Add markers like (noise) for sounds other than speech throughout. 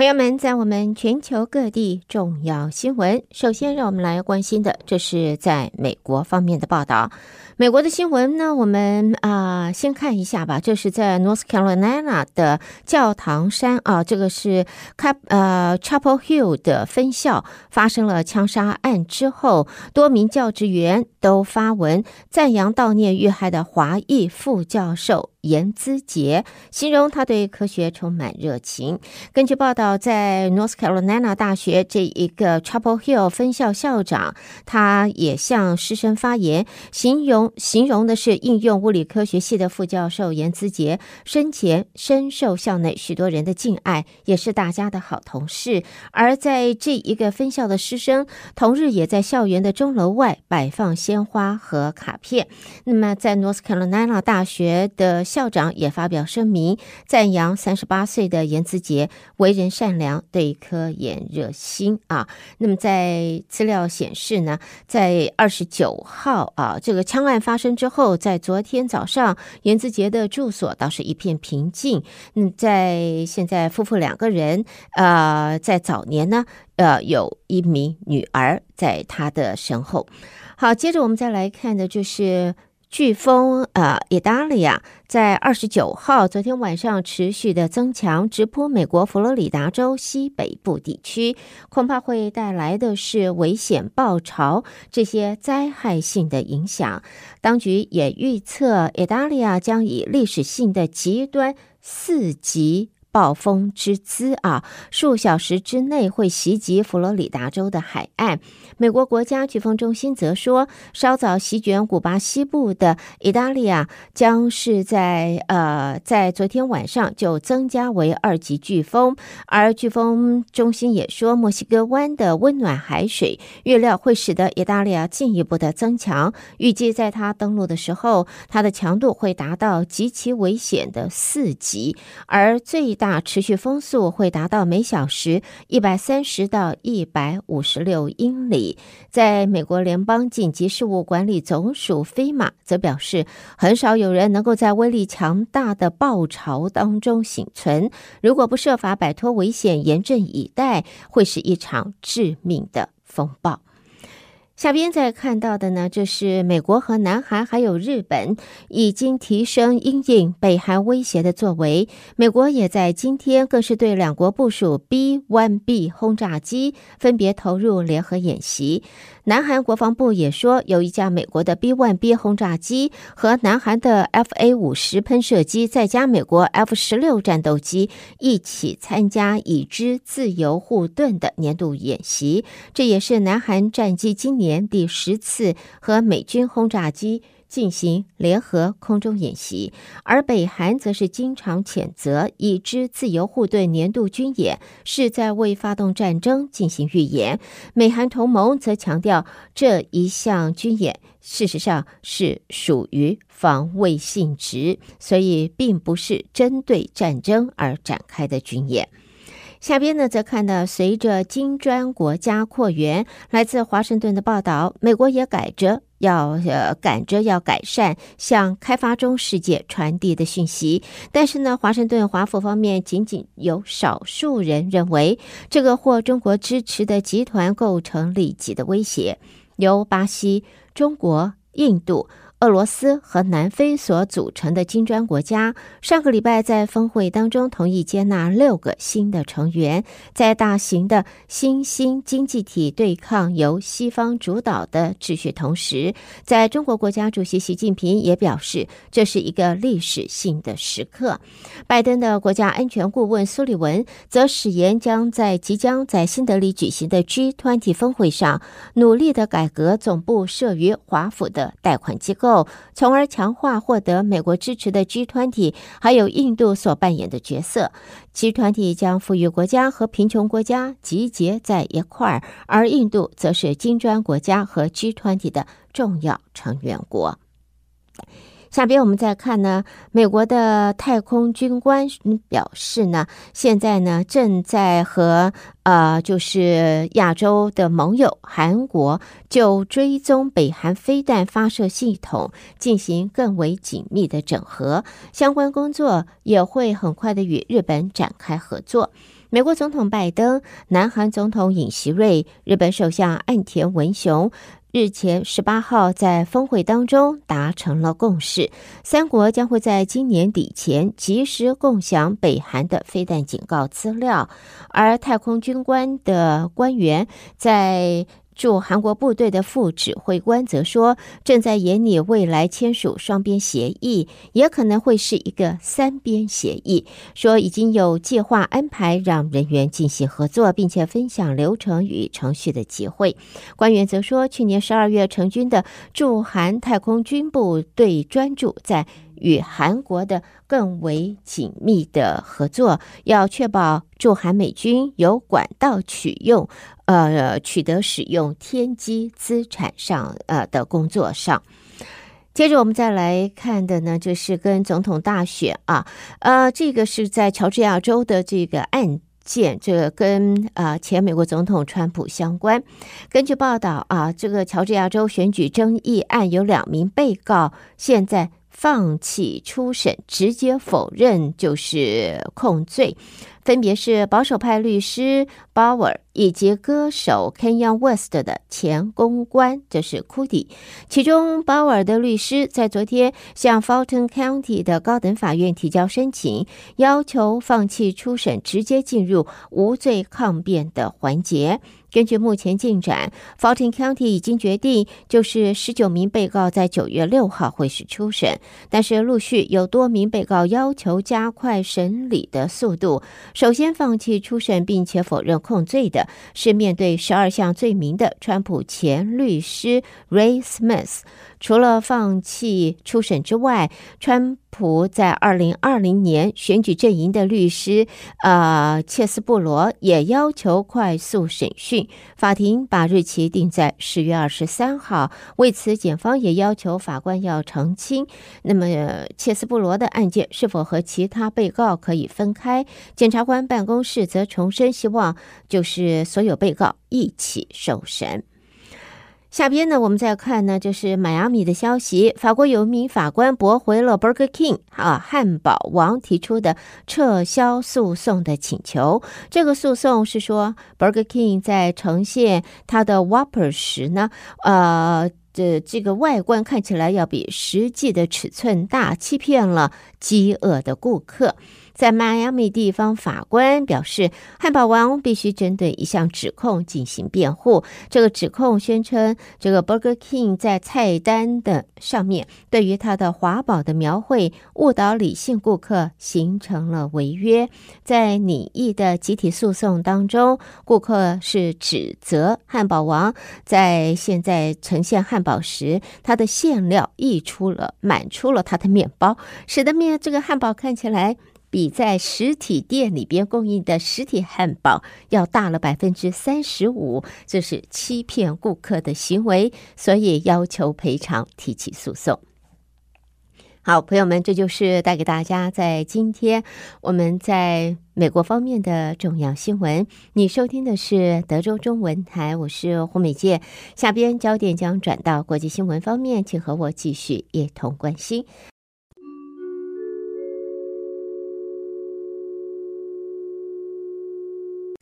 朋友们，在我们全球各地重要新闻，首先让我们来关心的，这是在美国方面的报道。美国的新闻呢，我们啊、先看一下吧。这是在 North Carolina 的教堂山啊，这个是 Cap 呃 Chapel Hill 的分校发生了枪杀案之后，多名教职员都发文赞扬悼念遇害的华裔副教授。颜资杰形容他对科学充满热情。根据报道，在 North Carolina 大学这一个 Chapel Hill 分校校长，他也向师生发言，形容形容的是应用物理科学系的副教授颜资杰生前深受校内许多人的敬爱，也是大家的好同事。而在这一个分校的师生，同日也在校园的钟楼外摆放鲜花和卡片。那么，在 North Carolina 大学的校长也发表声明，赞扬三十八岁的颜资杰为人善良，对科研热心啊。那么在资料显示呢，在二十九号啊，这个枪案发生之后，在昨天早上，颜资杰的住所倒是一片平静。嗯，在现在夫妇两个人，呃，在早年呢，呃，有一名女儿在他的身后。好，接着我们再来看的就是。飓风呃，意大利啊，在二十九号昨天晚上持续的增强，直扑美国佛罗里达州西北部地区，恐怕会带来的是危险暴潮这些灾害性的影响。当局也预测，意大利啊将以历史性的极端四级。暴风之姿啊，数小时之内会袭击佛罗里达州的海岸。美国国家飓风中心则说，稍早席卷古巴西部的意大利啊，将是在呃，在昨天晚上就增加为二级飓风。而飓风中心也说，墨西哥湾的温暖海水预料会使得意大利啊进一步的增强。预计在它登陆的时候，它的强度会达到极其危险的四级，而最大持续风速会达到每小时一百三十到一百五十六英里。在美国联邦紧急事务管理总署飞马则表示，很少有人能够在威力强大的暴潮当中幸存。如果不设法摆脱危险，严阵以待，会是一场致命的风暴。下边再看到的呢，就是美国和南韩还有日本已经提升因应北韩威胁的作为。美国也在今天更是对两国部署 B-1B 轰炸机，分别投入联合演习。南韩国防部也说，有一架美国的 B-1B 轰炸机和南韩的 F-A-50 喷射机，再加美国 F-16 战斗机一起参加已知自由护盾的年度演习。这也是南韩战机今年。年第十次和美军轰炸机进行联合空中演习，而北韩则是经常谴责已知自由护盾年度军演是在为发动战争进行预演。美韩同盟则强调这一项军演事实上是属于防卫性质，所以并不是针对战争而展开的军演。下边呢，则看到随着金砖国家扩员，来自华盛顿的报道，美国也改着要呃赶着要改善向开发中世界传递的讯息。但是呢，华盛顿华府方面仅仅有少数人认为，这个获中国支持的集团构成立己的威胁，由巴西、中国、印度。俄罗斯和南非所组成的金砖国家，上个礼拜在峰会当中同意接纳六个新的成员，在大型的新兴经济体对抗由西方主导的秩序同时，在中国国家主席习近平也表示，这是一个历史性的时刻。拜登的国家安全顾问苏利文则誓言将在即将在新德里举行的 G20 峰会上，努力的改革总部设于华府的贷款机构。后，从而强化获得美国支持的 G 团体还有印度所扮演的角色。G 团体将富裕国家和贫穷国家集结在一块儿，而印度则是金砖国家和 G 团体的重要成员国。下边我们再看呢，美国的太空军官表示呢，现在呢正在和呃，就是亚洲的盟友韩国就追踪北韩飞弹发射系统进行更为紧密的整合，相关工作也会很快的与日本展开合作。美国总统拜登、南韩总统尹锡瑞、日本首相岸田文雄。日前十八号在峰会当中达成了共识，三国将会在今年底前及时共享北韩的飞弹警告资料，而太空军官的官员在。驻韩国部队的副指挥官则说，正在研拟未来签署双边协议，也可能会是一个三边协议。说已经有计划安排让人员进行合作，并且分享流程与程序的机会。官员则说，去年十二月成军的驻韩太空军部队专注在。与韩国的更为紧密的合作，要确保驻韩美军有管道取用，呃，取得使用天基资产上，呃的工作上。接着我们再来看的呢，就是跟总统大选啊，呃，这个是在乔治亚州的这个案件，这个跟啊、前美国总统川普相关。根据报道啊，这个乔治亚州选举争议案有两名被告现在。放弃初审，直接否认就是控罪，分别是保守派律师鲍尔以及歌手 Kanye West 的前公关，这是 c o d y。其中，鲍尔的律师在昨天向 Fulton County 的高等法院提交申请，要求放弃初审，直接进入无罪抗辩的环节。根据目前进展，Fulton County 已经决定，就是十九名被告在九月六号会是初审，但是陆续有多名被告要求加快审理的速度。首先放弃初审并且否认控罪的是面对十二项罪名的川普前律师 Ray Smith。除了放弃初审之外，川普在二零二零年选举阵营的律师呃切斯布罗也要求快速审讯，法庭把日期定在十月二十三号。为此，检方也要求法官要澄清，那么切斯布罗的案件是否和其他被告可以分开？检察官办公室则重申，希望就是所有被告一起受审。下边呢，我们再看呢，就是迈阿密的消息。法国有一名法官驳回了 Burger King 啊，汉堡王提出的撤销诉讼的请求。这个诉讼是说，Burger King 在呈现它的 Whopper 时呢，呃，这这个外观看起来要比实际的尺寸大，欺骗了饥饿的顾客。在迈阿密地方法官表示，汉堡王必须针对一项指控进行辩护。这个指控宣称，这个 Burger King 在菜单的上面对于它的华堡的描绘误导理性顾客，形成了违约。在拟议的集体诉讼当中，顾客是指责汉堡王在现在呈现汉堡时，它的馅料溢出了、满出了它的面包，使得面这个汉堡看起来。比在实体店里边供应的实体汉堡要大了百分之三十五，这是欺骗顾客的行为，所以要求赔偿，提起诉讼。好，朋友们，这就是带给大家在今天我们在美国方面的重要新闻。你收听的是德州中文台，我是胡美健。下边焦点将转到国际新闻方面，请和我继续一同关心。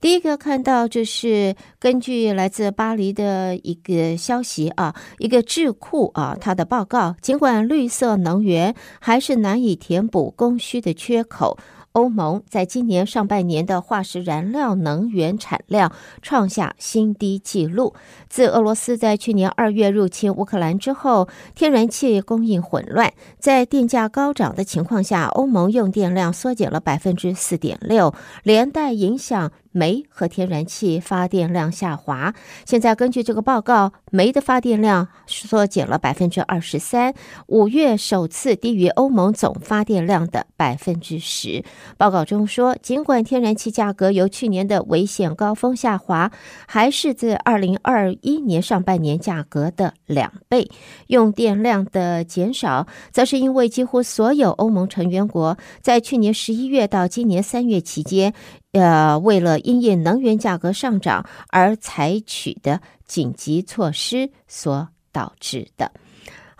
第一个看到，就是根据来自巴黎的一个消息啊，一个智库啊，它的报告，尽管绿色能源还是难以填补供需的缺口。欧盟在今年上半年的化石燃料能源产量创下新低纪录。自俄罗斯在去年二月入侵乌克兰之后，天然气供应混乱，在电价高涨的情况下，欧盟用电量缩减了百分之四点六，连带影响。煤和天然气发电量下滑。现在根据这个报告，煤的发电量缩减了百分之二十三，五月首次低于欧盟总发电量的百分之十。报告中说，尽管天然气价格由去年的危险高峰下滑，还是自二零二一年上半年价格的两倍。用电量的减少，则是因为几乎所有欧盟成员国在去年十一月到今年三月期间。呃，为了因应能源价格上涨而采取的紧急措施所导致的。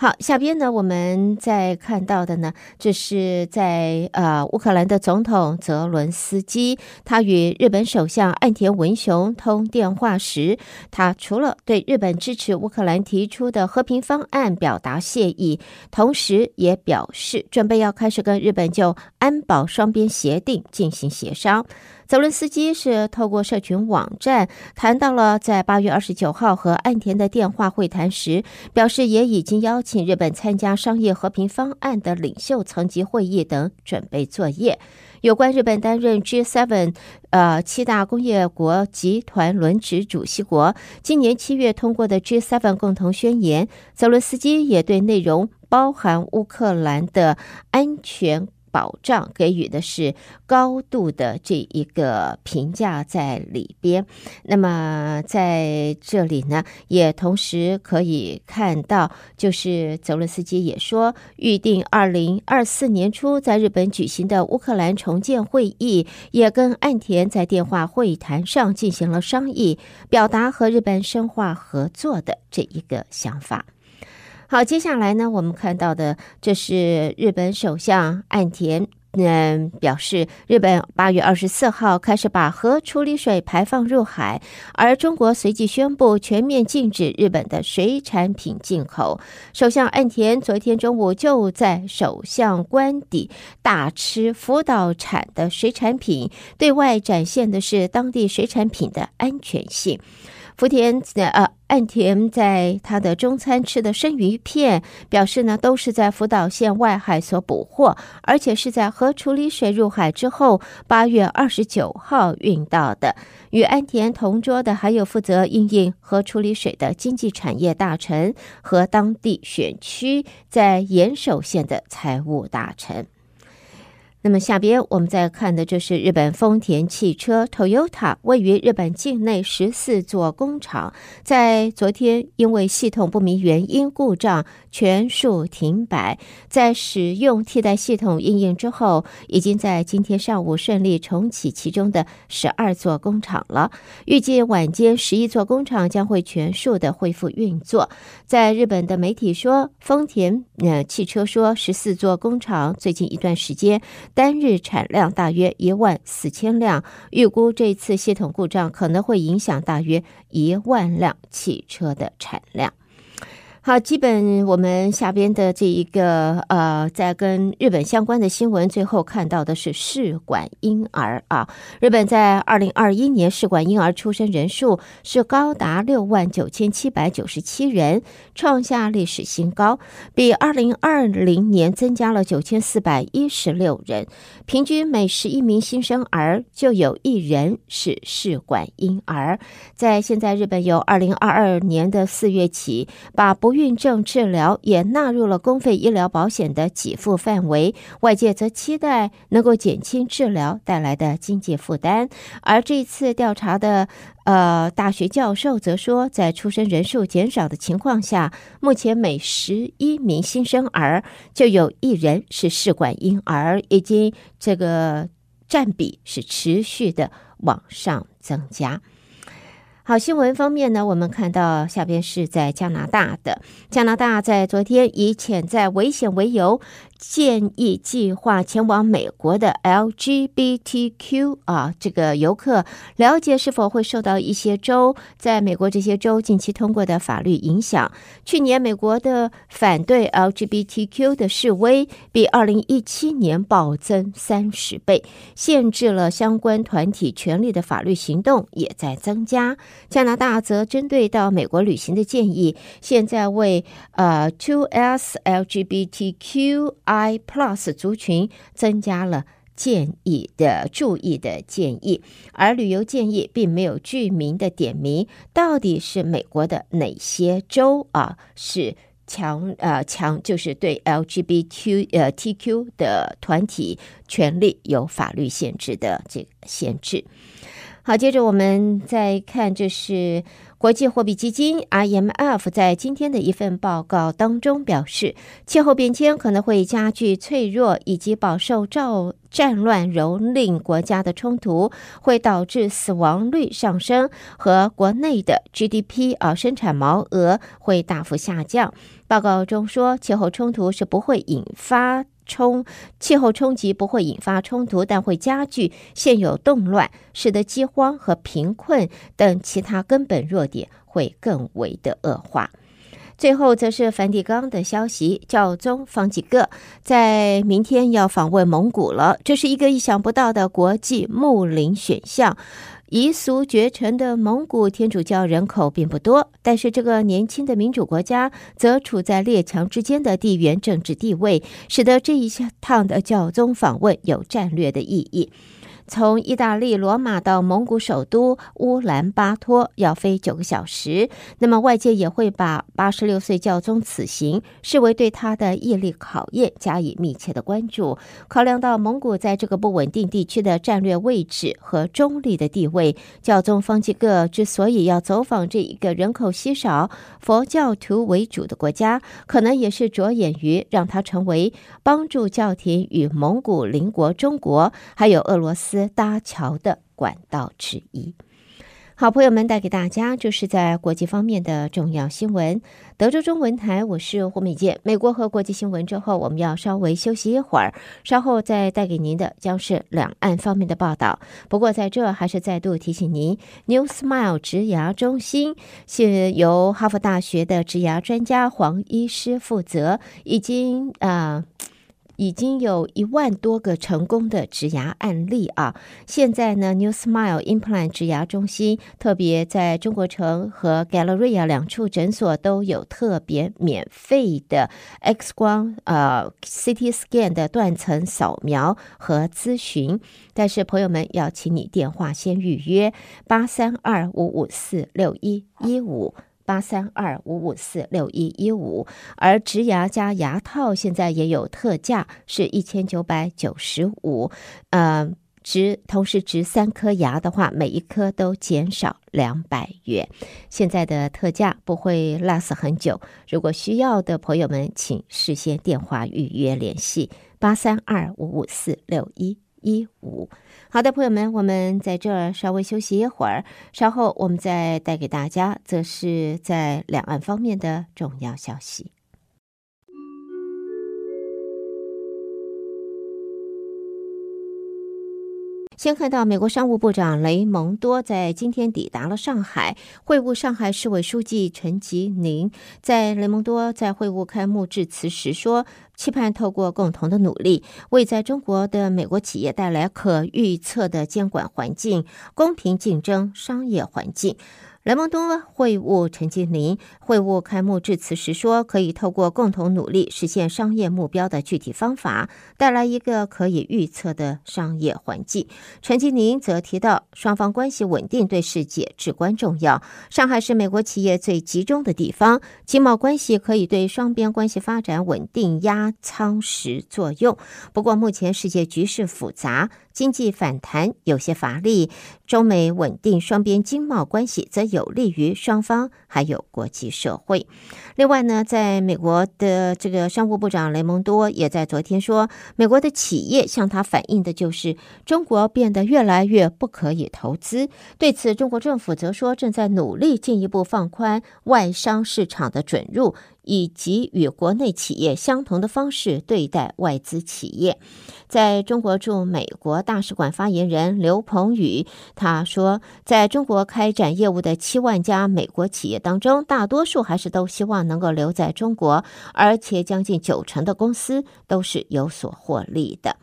好，下边呢，我们再看到的呢，这是在呃乌克兰的总统泽伦斯基，他与日本首相岸田文雄通电话时，他除了对日本支持乌克兰提出的和平方案表达谢意，同时也表示准备要开始跟日本就安保双边协定进行协商。泽伦斯基是透过社群网站谈到了在八月二十九号和岸田的电话会谈时，表示也已经邀请日本参加商业和平方案的领袖层级会议等准备作业。有关日本担任 G7 呃七大工业国集团轮值主席国，今年七月通过的 G7 共同宣言，泽伦斯基也对内容包含乌克兰的安全。保障给予的是高度的这一个评价在里边。那么在这里呢，也同时可以看到，就是泽伦斯基也说，预定二零二四年初在日本举行的乌克兰重建会议，也跟岸田在电话会谈上进行了商议，表达和日本深化合作的这一个想法。好，接下来呢，我们看到的这是日本首相岸田，嗯，表示日本八月二十四号开始把核处理水排放入海，而中国随即宣布全面禁止日本的水产品进口。首相岸田昨天中午就在首相官邸大吃福岛产的水产品，对外展现的是当地水产品的安全性。福田呃，岸田在他的中餐吃的生鱼片，表示呢都是在福岛县外海所捕获，而且是在核处理水入海之后，八月二十九号运到的。与岸田同桌的还有负责因应核处理水的经济产业大臣和当地选区在岩手县的财务大臣。那么下边我们再看的就是日本丰田汽车 Toyota 位于日本境内十四座工厂，在昨天因为系统不明原因故障全数停摆，在使用替代系统应用之后，已经在今天上午顺利重启其中的十二座工厂了。预计晚间十一座工厂将会全数的恢复运作。在日本的媒体说，丰田呃汽车说十四座工厂最近一段时间。单日产量大约一万四千辆，预估这次系统故障可能会影响大约一万辆汽车的产量。好，基本我们下边的这一个呃，在跟日本相关的新闻，最后看到的是试管婴儿啊。日本在二零二一年试管婴儿出生人数是高达六万九千七百九十七人，创下历史新高，比二零二零年增加了九千四百一十六人。平均每十一名新生儿就有一人是试管婴儿。在现在，日本由二零二二年的四月起，把不孕症治疗也纳入了公费医疗保险的给付范围，外界则期待能够减轻治疗带来的经济负担。而这次调查的呃大学教授则说，在出生人数减少的情况下，目前每十一名新生儿就有一人是试管婴儿，已经这个占比是持续的往上增加。好，新闻方面呢，我们看到下边是在加拿大的，加拿大在昨天以潜在危险为由，建议计划前往美国的 LGBTQ 啊，这个游客了解是否会受到一些州在美国这些州近期通过的法律影响。去年美国的反对 LGBTQ 的示威比二零一七年暴增三十倍，限制了相关团体权利的法律行动也在增加。加拿大则针对到美国旅行的建议，现在为呃 2S LGBTQ。I Plus 族群增加了建议的注意的建议，而旅游建议并没有具名的点名，到底是美国的哪些州啊？是强呃强，就是对 LGBT 呃 TQ 的团体权利有法律限制的这个限制。好，接着我们再看，这是国际货币基金 （IMF） 在今天的一份报告当中表示，气候变迁可能会加剧脆弱以及饱受战战乱蹂躏国家的冲突，会导致死亡率上升和国内的 GDP 啊生产毛额会大幅下降。报告中说，气候冲突是不会引发冲气候冲击不会引发冲突，但会加剧现有动乱，使得饥荒和贫困等其他根本弱点会更为的恶化。最后，则是梵蒂冈的消息，教宗方济各在明天要访问蒙古了，这是一个意想不到的国际睦邻选项。彝俗绝尘的蒙古天主教人口并不多，但是这个年轻的民主国家则处在列强之间的地缘政治地位，使得这一 (laughs) 趟的教宗访问有战略的意义。从意大利罗马到蒙古首都乌兰巴托要飞九个小时，那么外界也会把八十六岁教宗此行视为对他的毅力考验，加以密切的关注。考量到蒙古在这个不稳定地区的战略位置和中立的地位，教宗方济各之所以要走访这一个人口稀少、佛教徒为主的国家，可能也是着眼于让他成为帮助教廷与蒙古邻国中国还有俄罗斯搭桥的管道之一。好，朋友们带给大家就是在国际方面的重要新闻。德州中文台，我是胡美健。美国和国际新闻之后，我们要稍微休息一会儿，稍后再带给您的将是两岸方面的报道。不过在这还是再度提醒您，New Smile 植牙中心是由哈佛大学的植牙专家黄医师负责，已经啊。已经有一万多个成功的植牙案例啊！现在呢，New Smile Implant 植牙中心特别在中国城和 Galleria 两处诊所都有特别免费的 X 光呃 CT scan 的断层扫描和咨询。但是朋友们要请你电话先预约八三二五五四六一一五。八三二五五四六一一五，而植牙加牙套现在也有特价，是一千九百九十五。呃，植同时植三颗牙的话，每一颗都减少两百元。现在的特价不会 last 很久，如果需要的朋友们，请事先电话预约联系八三二五五四六一一五。好的，朋友们，我们在这儿稍微休息一会儿，稍后我们再带给大家，则是在两岸方面的重要消息。先看到美国商务部长雷蒙多在今天抵达了上海，会晤上海市委书记陈吉宁。在雷蒙多在会晤开幕致辞时说，期盼透过共同的努力，为在中国的美国企业带来可预测的监管环境、公平竞争商业环境。雷蒙多会晤陈吉宁，会晤开幕致辞时说：“可以透过共同努力实现商业目标的具体方法，带来一个可以预测的商业环境。”陈吉宁则提到，双方关系稳定对世界至关重要。上海是美国企业最集中的地方，经贸关系可以对双边关系发展稳定压舱石作用。不过，目前世界局势复杂。经济反弹有些乏力，中美稳定双边经贸关系则有利于双方还有国际社会。另外呢，在美国的这个商务部长雷蒙多也在昨天说，美国的企业向他反映的就是中国变得越来越不可以投资。对此，中国政府则说正在努力进一步放宽外商市场的准入。以及与国内企业相同的方式对待外资企业。在中国驻美国大使馆发言人刘鹏宇他说，在中国开展业务的七万家美国企业当中，大多数还是都希望能够留在中国，而且将近九成的公司都是有所获利的。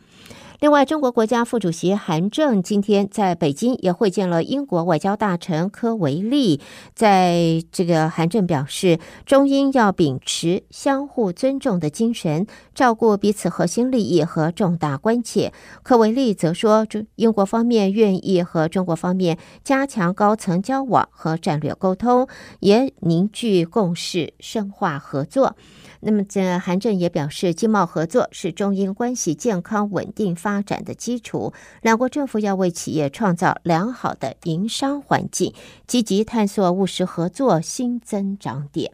另外，中国国家副主席韩正今天在北京也会见了英国外交大臣科维利。在这个，韩正表示，中英要秉持相互尊重的精神，照顾彼此核心利益和重大关切。科维利则说，中英国方面愿意和中国方面加强高层交往和战略沟通，也凝聚共识，深化合作。那么这韩正也表示，经贸合作是中英关系健康稳定发展的基础，两国政府要为企业创造良好的营商环境，积极探索务实合作新增长点。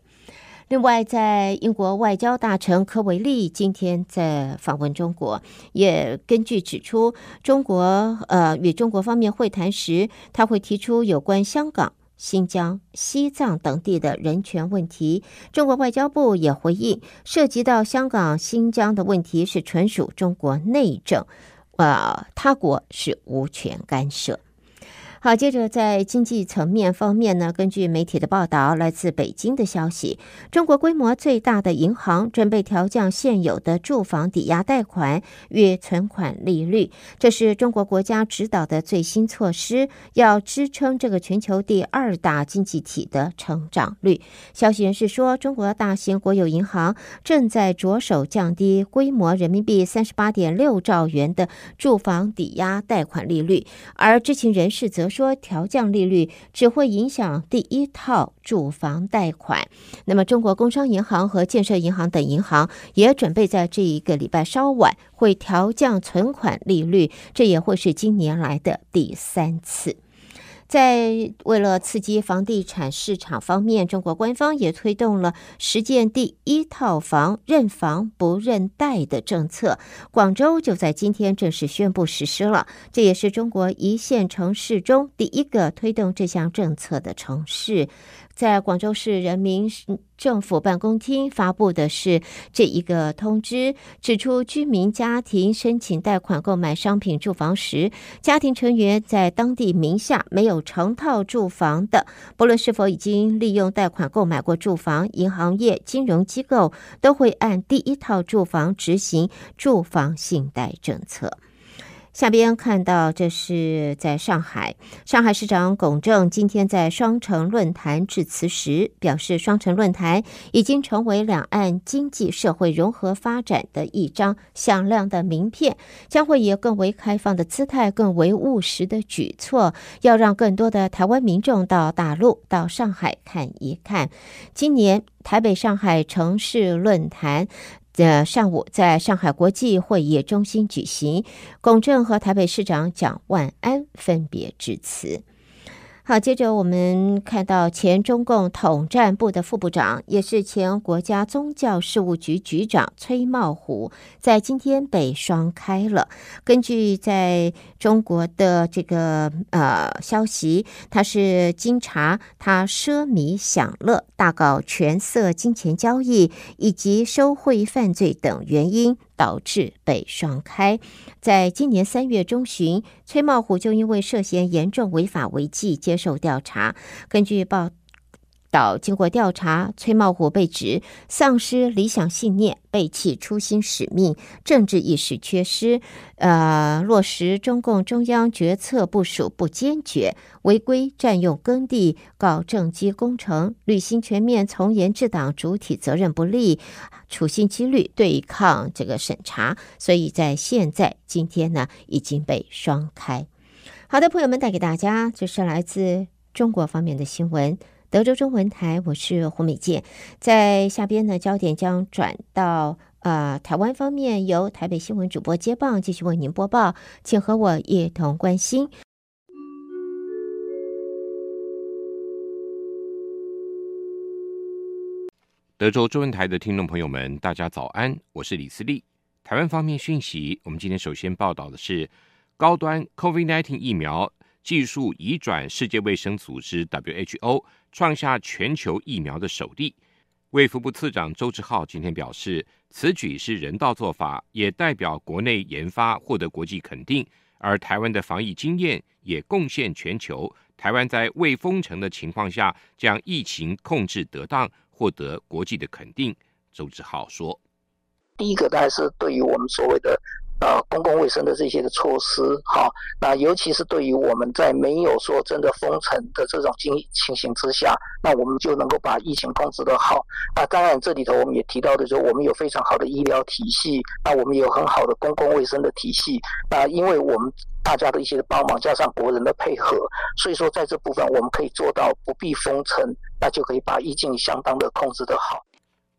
另外，在英国外交大臣科维利今天在访问中国，也根据指出，中国呃与中国方面会谈时，他会提出有关香港、新疆、西藏等地的人权问题。中国外交部也回应，涉及到香港、新疆的问题是纯属中国内政，呃，他国是无权干涉。好，接着在经济层面方面呢，根据媒体的报道，来自北京的消息，中国规模最大的银行准备调降现有的住房抵押贷款与存款利率，这是中国国家指导的最新措施，要支撑这个全球第二大经济体的成长率。消息人士说，中国大型国有银行正在着手降低规模人民币三十八点六兆元的住房抵押贷款利率，而知情人士则。说调降利率只会影响第一套住房贷款。那么，中国工商银行和建设银行等银行也准备在这一个礼拜稍晚会调降存款利率，这也会是今年来的第三次。在为了刺激房地产市场方面，中国官方也推动了实践第一套房认房不认贷的政策。广州就在今天正式宣布实施了，这也是中国一线城市中第一个推动这项政策的城市。在广州市人民政府办公厅发布的是这一个通知，指出居民家庭申请贷款购买商品住房时，家庭成员在当地名下没有成套住房的，不论是否已经利用贷款购买过住房，银行业金融机构都会按第一套住房执行住房信贷政策。下边看到，这是在上海，上海市长龚正今天在双城论坛致辞时表示，双城论坛已经成为两岸经济社会融合发展的一张响亮的名片，将会以更为开放的姿态、更为务实的举措，要让更多的台湾民众到大陆、到上海看一看。今年台北上海城市论坛。在上午，在上海国际会议中心举行，龚正和台北市长蒋万安分别致辞。好，接着我们看到前中共统战部的副部长，也是前国家宗教事务局局长崔茂虎，在今天被双开了。根据在中国的这个呃消息，他是经查他奢靡享乐、大搞权色金钱交易以及收贿犯罪等原因。导致被双开。在今年三月中旬，崔茂虎就因为涉嫌严重违法违纪接受调查。根据报道，经过调查，崔茂虎被指丧失理想信念。背弃初心使命，政治意识缺失，呃，落实中共中央决策部署不坚决，违规占用耕地，搞政绩工程，履行全面从严治党主体责任不力，处心积虑对抗这个审查，所以在现在今天呢，已经被双开。好的，朋友们，带给大家这是来自中国方面的新闻。德州中文台，我是胡美健。在下边呢，焦点将转到呃台湾方面，由台北新闻主播接棒，继续为您播报，请和我一同关心。德州中文台的听众朋友们，大家早安，我是李思利。台湾方面讯息，我们今天首先报道的是高端 COVID-19 疫苗技术移转，世界卫生组织 WHO。创下全球疫苗的首例。卫福部次长周志浩今天表示，此举是人道做法，也代表国内研发获得国际肯定，而台湾的防疫经验也贡献全球。台湾在未封城的情况下，将疫情控制得当，获得国际的肯定。周志浩说：“第一个当然是对于我们所谓的。”呃，公共卫生的这些的措施，好，那尤其是对于我们在没有说真的封城的这种情情形之下，那我们就能够把疫情控制得好。那当然，这里头我们也提到的，就是我们有非常好的医疗体系，那我们有很好的公共卫生的体系。那因为我们大家的一些帮忙，加上国人的配合，所以说在这部分我们可以做到不必封城，那就可以把疫情相当的控制得好。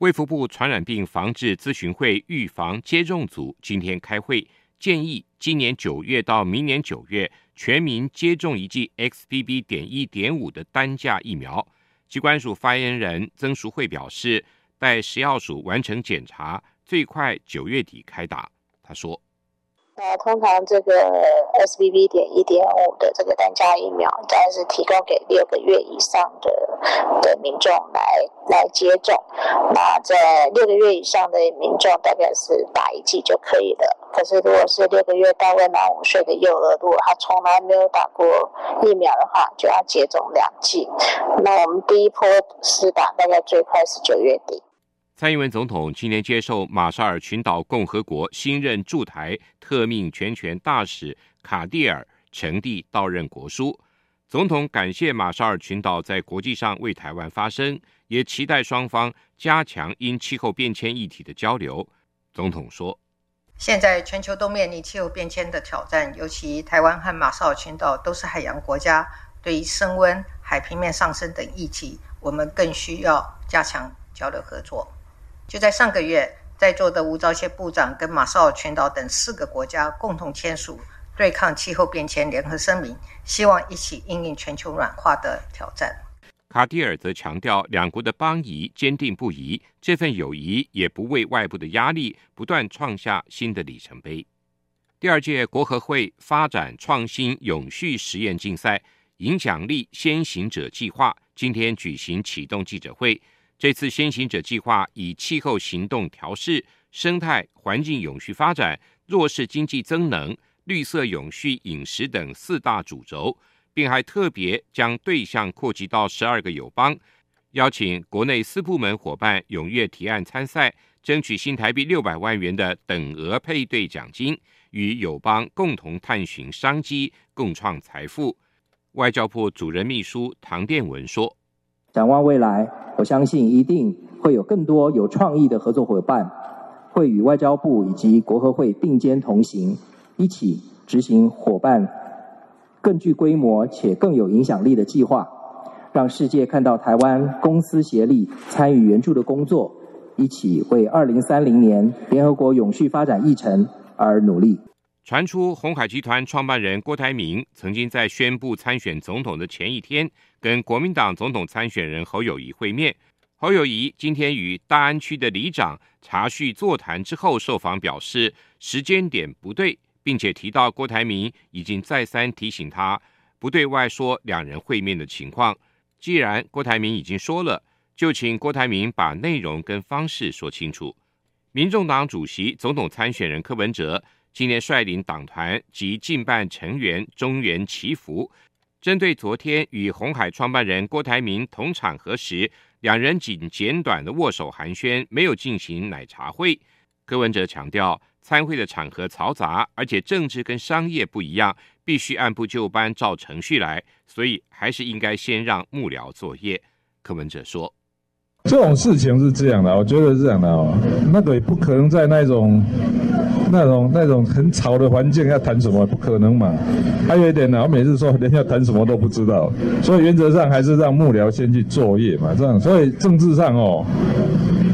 卫福部传染病防治咨询会预防接种组今天开会，建议今年九月到明年九月全民接种一剂 XBB. 点一点五的单价疫苗。机关署发言人曾淑慧表示，待食药署完成检查，最快九月底开打。他说。那，通常这个 SBB 点一点五的这个单价疫苗，当然是提供给六个月以上的的民众来来接种。那在六个月以上的民众，大概是打一剂就可以了。可是如果是六个月到未满五岁的幼儿，如果他从来没有打过疫苗的话，就要接种两剂。那我们第一波是打大概最快是九月底。蔡英文总统今年接受马绍尔群岛共和国新任驻台特命全权大使卡蒂尔呈递到任国书。总统感谢马绍尔群岛在国际上为台湾发声，也期待双方加强因气候变迁议题的交流。总统说：“现在全球都面临气候变迁的挑战，尤其台湾和马绍尔群岛都是海洋国家，对于升温、海平面上升等议题，我们更需要加强交流合作。”就在上个月，在座的吴钊燮部长跟马绍尔群岛等四个国家共同签署对抗气候变迁联合声明，希望一起应应全球暖化的挑战。卡蒂尔则强调，两国的邦谊坚定不移，这份友谊也不畏外部的压力，不断创下新的里程碑。第二届国合会发展创新永续实验竞赛影响力先行者计划今天举行启动记者会。这次先行者计划以气候行动调试、生态环境永续发展、弱势经济增能、绿色永续饮食等四大主轴，并还特别将对象扩及到十二个友邦，邀请国内四部门伙伴踊跃提案参赛，争取新台币六百万元的等额配对奖金，与友邦共同探寻商机，共创财富。外交部主任秘书唐殿文说。展望未来，我相信一定会有更多有创意的合作伙伴，会与外交部以及国合会并肩同行，一起执行伙伴更具规模且更有影响力的计划，让世界看到台湾公私协力参与援助的工作，一起为二零三零年联合国永续发展议程而努力。传出鸿海集团创办人郭台铭曾经在宣布参选总统的前一天，跟国民党总统参选人侯友谊会面。侯友谊今天与大安区的里长茶叙座谈之后受访表示，时间点不对，并且提到郭台铭已经再三提醒他不对外说两人会面的情况。既然郭台铭已经说了，就请郭台铭把内容跟方式说清楚。民众党主席、总统参选人柯文哲。今年率领党团及近办成员中原祈福，针对昨天与红海创办人郭台铭同场合时，两人仅简短的握手寒暄，没有进行奶茶会。柯文哲强调，参会的场合嘈杂，而且政治跟商业不一样，必须按部就班照程序来，所以还是应该先让幕僚作业。柯文哲说。这种事情是这样的，我觉得是这样的哦，那个也不可能在那种、那种、那种很吵的环境要谈什么，不可能嘛。还有一点呢，我每次说人家谈什么都不知道，所以原则上还是让幕僚先去作业嘛，这样。所以政治上哦，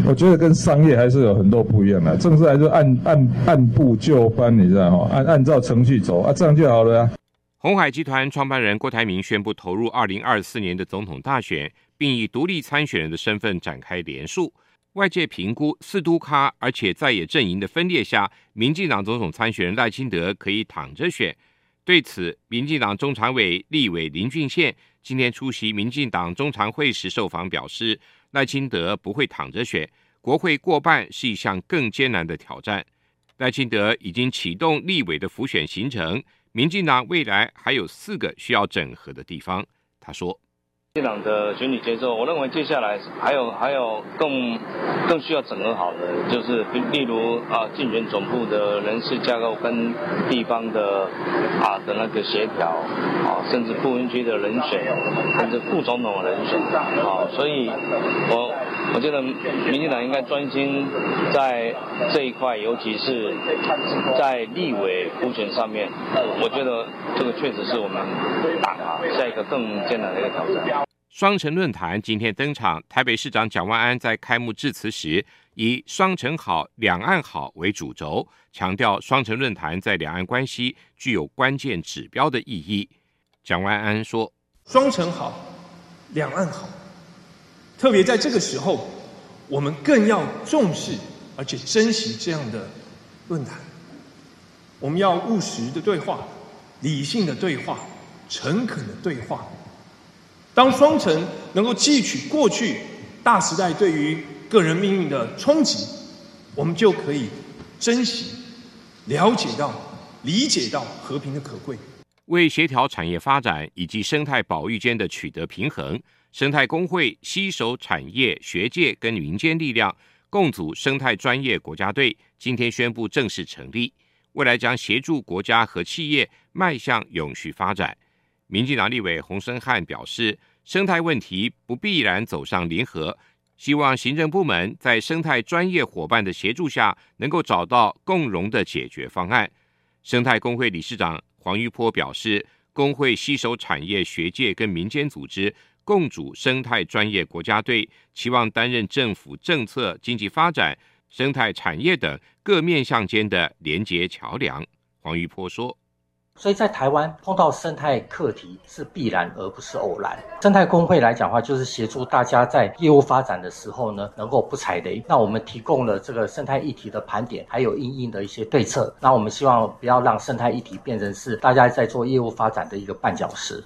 我觉得跟商业还是有很多不一样的，政治还是按按按部就班，你知道吗？按按照程序走啊，这样就好了啊。鸿海集团创办人郭台铭宣布投入二零二四年的总统大选。并以独立参选人的身份展开连署，外界评估四都咖，而且在野阵营的分裂下，民进党总统参选人赖清德可以躺着选。对此，民进党中常委立委林俊宪今天出席民进党中常会时受访表示，赖清德不会躺着选，国会过半是一项更艰难的挑战。赖清德已经启动立委的浮选行程，民进党未来还有四个需要整合的地方。他说。民进党的选举节奏，我认为接下来还有还有更更需要整合好的，就是例如啊竞选总部的人事架构跟地方的啊的那个协调啊，甚至不分区的人选，甚至副总统的人选啊，所以我我觉得民进党应该专心在这一块，尤其是在立委补选上面，我觉得这个确实是我们党啊下一个更艰难的一个挑战。双城论坛今天登场，台北市长蒋万安在开幕致辞时，以“双城好，两岸好”为主轴，强调双城论坛在两岸关系具有关键指标的意义。蒋万安说：“双城好，两岸好，特别在这个时候，我们更要重视而且珍惜这样的论坛。我们要务实的对话，理性的对话，诚恳的对话。”当双城能够汲取过去大时代对于个人命运的冲击，我们就可以珍惜、了解到、理解到和平的可贵。为协调产业发展以及生态保育间的取得平衡，生态工会携手产业、学界跟民间力量，共组生态专业国家队，今天宣布正式成立，未来将协助国家和企业迈向永续发展。民进党立委洪申翰表示，生态问题不必然走上联合，希望行政部门在生态专业伙伴的协助下，能够找到共荣的解决方案。生态工会理事长黄玉波表示，工会携手产业、学界跟民间组织，共组生态专业国家队，期望担任政府政策、经济发展、生态产业等各面向间的连结桥梁。黄玉波说。所以在台湾碰到生态课题是必然而不是偶然。生态公会来讲的话，就是协助大家在业务发展的时候呢，能够不踩雷。那我们提供了这个生态议题的盘点，还有因应的一些对策。那我们希望不要让生态议题变成是大家在做业务发展的一个绊脚石。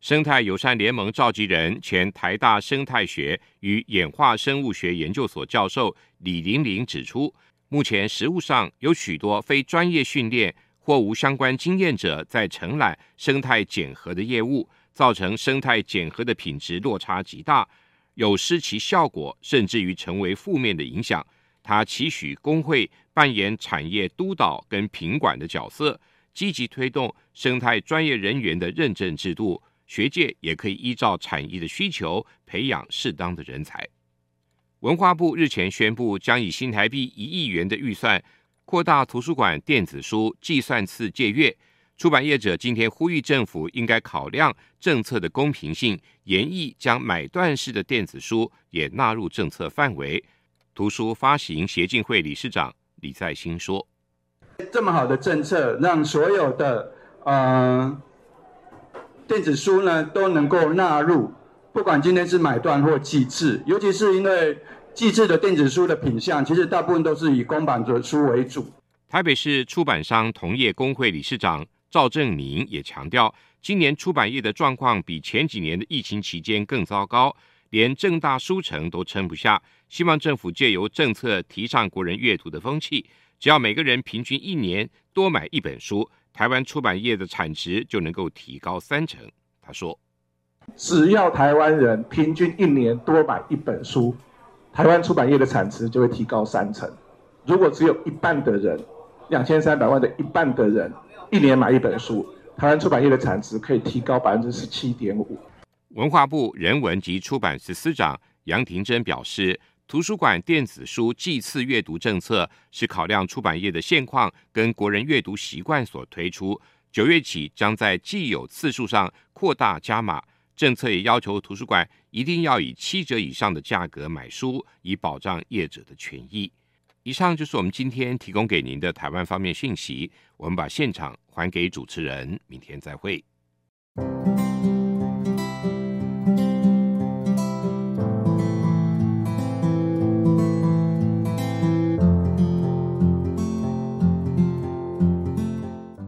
生态友善联盟召集人、前台大生态学与演化生物学研究所教授李玲玲指出，目前实务上有许多非专业训练。或无相关经验者在承揽生态检核的业务，造成生态检核的品质落差极大，有失其效果，甚至于成为负面的影响。他期许工会扮演产业督导跟品管的角色，积极推动生态专业人员的认证制度，学界也可以依照产业的需求培养适当的人才。文化部日前宣布，将以新台币一亿元的预算。扩大图书馆电子书计算次借阅，出版业者今天呼吁政府应该考量政策的公平性，研议将买断式的电子书也纳入政策范围。图书发行协进会理事长李在兴说：“这么好的政策，让所有的呃电子书呢都能够纳入，不管今天是买断或计次，尤其是因为。”寄制的电子书的品相，其实大部分都是以公版的书为主。台北市出版商同业公会理事长赵正明也强调，今年出版业的状况比前几年的疫情期间更糟糕，连正大书城都撑不下。希望政府借由政策提倡国人阅读的风气，只要每个人平均一年多买一本书，台湾出版业的产值就能够提高三成。他说：“只要台湾人平均一年多买一本书。”台湾出版业的产值就会提高三成。如果只有一半的人，两千三百万的一半的人，一年买一本书，台湾出版业的产值可以提高百分之十七点五。文化部人文及出版司司长杨庭珍表示，图书馆电子书计次阅读政策是考量出版业的现况跟国人阅读习惯所推出，九月起将在既有次数上扩大加码。政策也要求图书馆一定要以七折以上的价格买书，以保障业者的权益。以上就是我们今天提供给您的台湾方面讯息。我们把现场还给主持人，明天再会。